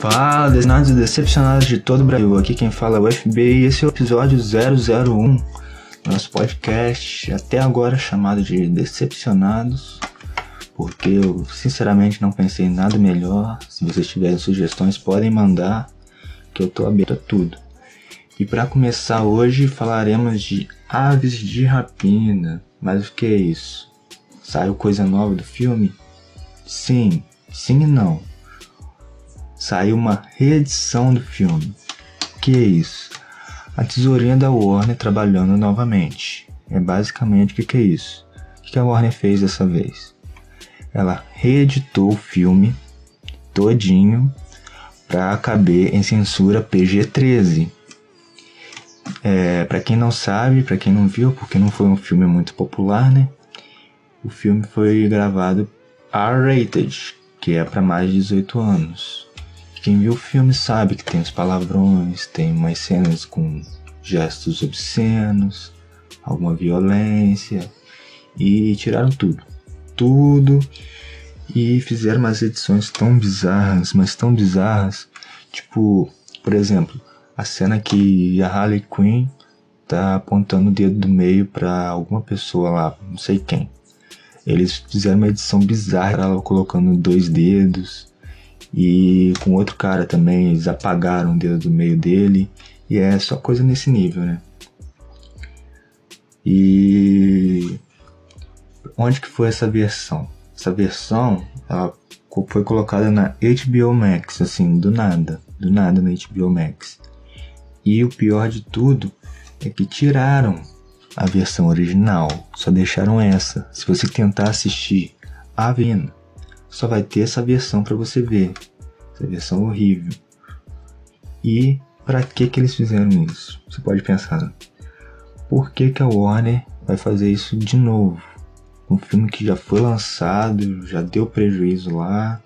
Fala, designados e decepcionados de todo o Brasil. Aqui quem fala é o FB e esse é o episódio 001 nosso podcast, até agora chamado de Decepcionados, porque eu sinceramente não pensei em nada melhor. Se vocês tiverem sugestões, podem mandar, que eu tô aberto a tudo. E para começar hoje, falaremos de Aves de Rapina. Mas o que é isso? Saiu coisa nova do filme? Sim, sim e não saiu uma reedição do filme. Que é isso? A tesourinha da Warner trabalhando novamente. É basicamente o que, que é isso? O que, que a Warner fez dessa vez? Ela reeditou o filme todinho para caber em censura PG-13. É, para quem não sabe, para quem não viu, porque não foi um filme muito popular, né? O filme foi gravado R-rated, que é para mais de 18 anos. Quem viu o filme sabe que tem os palavrões, tem umas cenas com gestos obscenos, alguma violência e tiraram tudo. Tudo e fizeram umas edições tão bizarras, mas tão bizarras, tipo, por exemplo, a cena que a Harley Quinn tá apontando o dedo do meio para alguma pessoa lá, não sei quem. Eles fizeram uma edição bizarra, ela colocando dois dedos, e com outro cara também, eles apagaram o dedo do meio dele. E é só coisa nesse nível, né? E onde que foi essa versão? Essa versão ela foi colocada na HBO Max, assim, do nada, do nada na HBO Max. E o pior de tudo é que tiraram a versão original, só deixaram essa. Se você tentar assistir a Vena, só vai ter essa versão para você ver. Essa versão horrível. E para que que eles fizeram isso? Você pode pensar. Por que que a Warner vai fazer isso de novo? Um filme que já foi lançado, já deu prejuízo lá.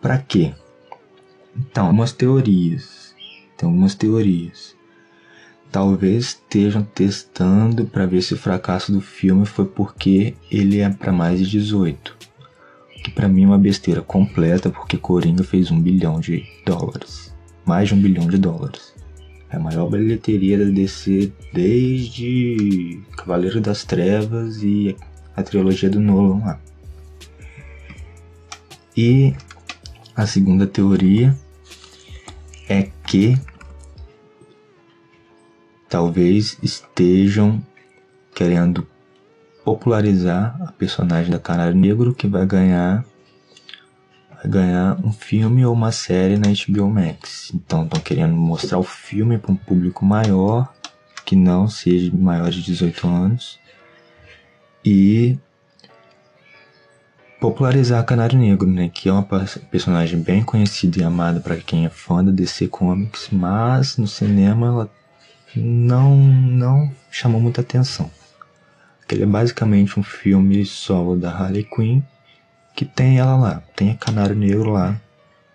Para quê? Então, algumas teorias. Tem algumas teorias. Talvez estejam testando para ver se o fracasso do filme foi porque ele é para mais de 18 que para mim é uma besteira completa, porque Coringa fez um bilhão de dólares. Mais de um bilhão de dólares. É a maior bilheteria da DC desde Cavaleiro das Trevas e a trilogia do Nolan lá. E a segunda teoria é que talvez estejam querendo popularizar a personagem da Canário Negro que vai ganhar vai ganhar um filme ou uma série na HBO Max. Então estão querendo mostrar o filme para um público maior que não seja maior de 18 anos e popularizar a Canário Negro, né, que é uma personagem bem conhecida e amada para quem é fã da DC Comics, mas no cinema ela não não chamou muita atenção. Ele é basicamente um filme solo da Harley Quinn que tem ela lá, tem a Canário Negro lá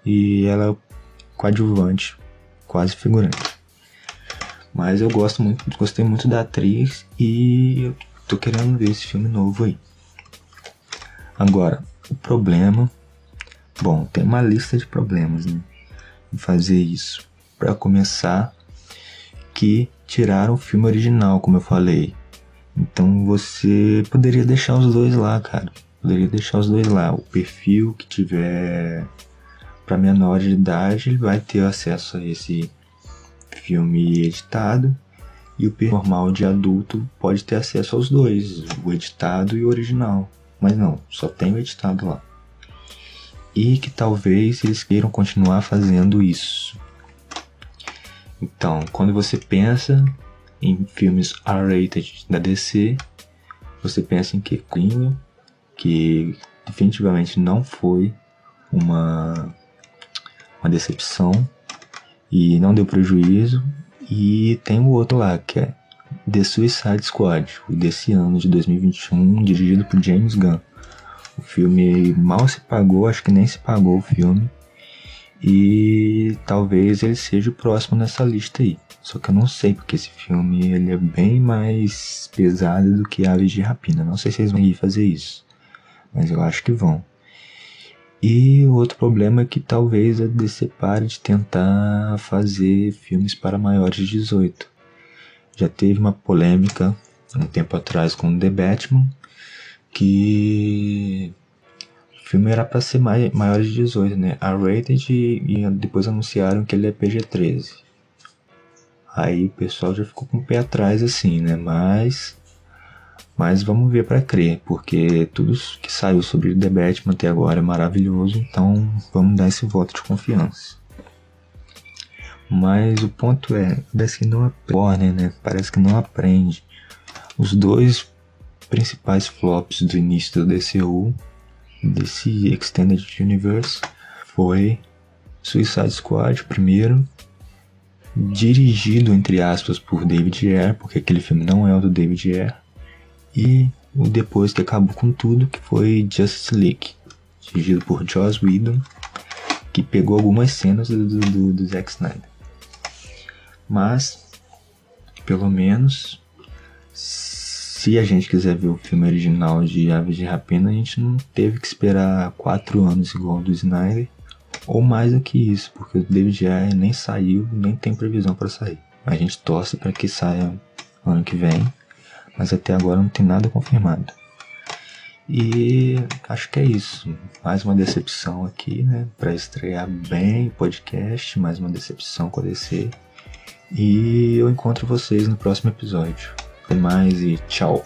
e ela é coadjuvante, quase figurante. Mas eu gosto muito, gostei muito da atriz e eu tô querendo ver esse filme novo aí. Agora, o problema, bom, tem uma lista de problemas, né? Em fazer isso. Para começar, que tiraram o filme original, como eu falei, então você poderia deixar os dois lá, cara. Poderia deixar os dois lá. O perfil que tiver para menor de idade, ele vai ter acesso a esse filme editado. E o perfil normal de adulto pode ter acesso aos dois, o editado e o original. Mas não, só tem o editado lá. E que talvez eles queiram continuar fazendo isso. Então, quando você pensa em filmes R-rated da DC, você pensa em que crime, que definitivamente não foi uma, uma decepção e não deu prejuízo. E tem o outro lá, que é The Suicide Squad, desse ano de 2021, dirigido por James Gunn. O filme mal se pagou, acho que nem se pagou o filme. E talvez ele seja o próximo nessa lista aí. Só que eu não sei, porque esse filme ele é bem mais pesado do que Aves de Rapina. Não sei se eles vão ir fazer isso, mas eu acho que vão. E o outro problema é que talvez a DC pare de tentar fazer filmes para maiores de 18. Já teve uma polêmica um tempo atrás com The Batman, que o filme era para ser mai, maior de 18, né? A rated e, depois anunciaram que ele é PG-13. Aí o pessoal já ficou com o pé atrás assim, né? Mas mas vamos ver para crer, porque tudo que saiu sobre The Batman até agora é maravilhoso, então vamos dar esse voto de confiança. Mas o ponto é, parece que não aprende, né? Parece que não aprende. Os dois principais flops do início do DCU, desse Extended Universe, foi Suicide Squad, primeiro, dirigido entre aspas por David Ayer, porque aquele filme não é o do David Ayer, e o depois que acabou com tudo, que foi Justice League, dirigido por Joss Whedon, que pegou algumas cenas do, do, do Zack Snyder. Mas, pelo menos, se a gente quiser ver o filme original de Aves de Rapina, a gente não teve que esperar quatro anos igual do Snyder, ou mais do que isso, porque o David Ayer nem saiu, nem tem previsão para sair. A gente torce para que saia ano que vem, mas até agora não tem nada confirmado. E acho que é isso. Mais uma decepção aqui, né? Para estrear bem o podcast, mais uma decepção com a DC. E eu encontro vocês no próximo episódio. Até mais e tchau!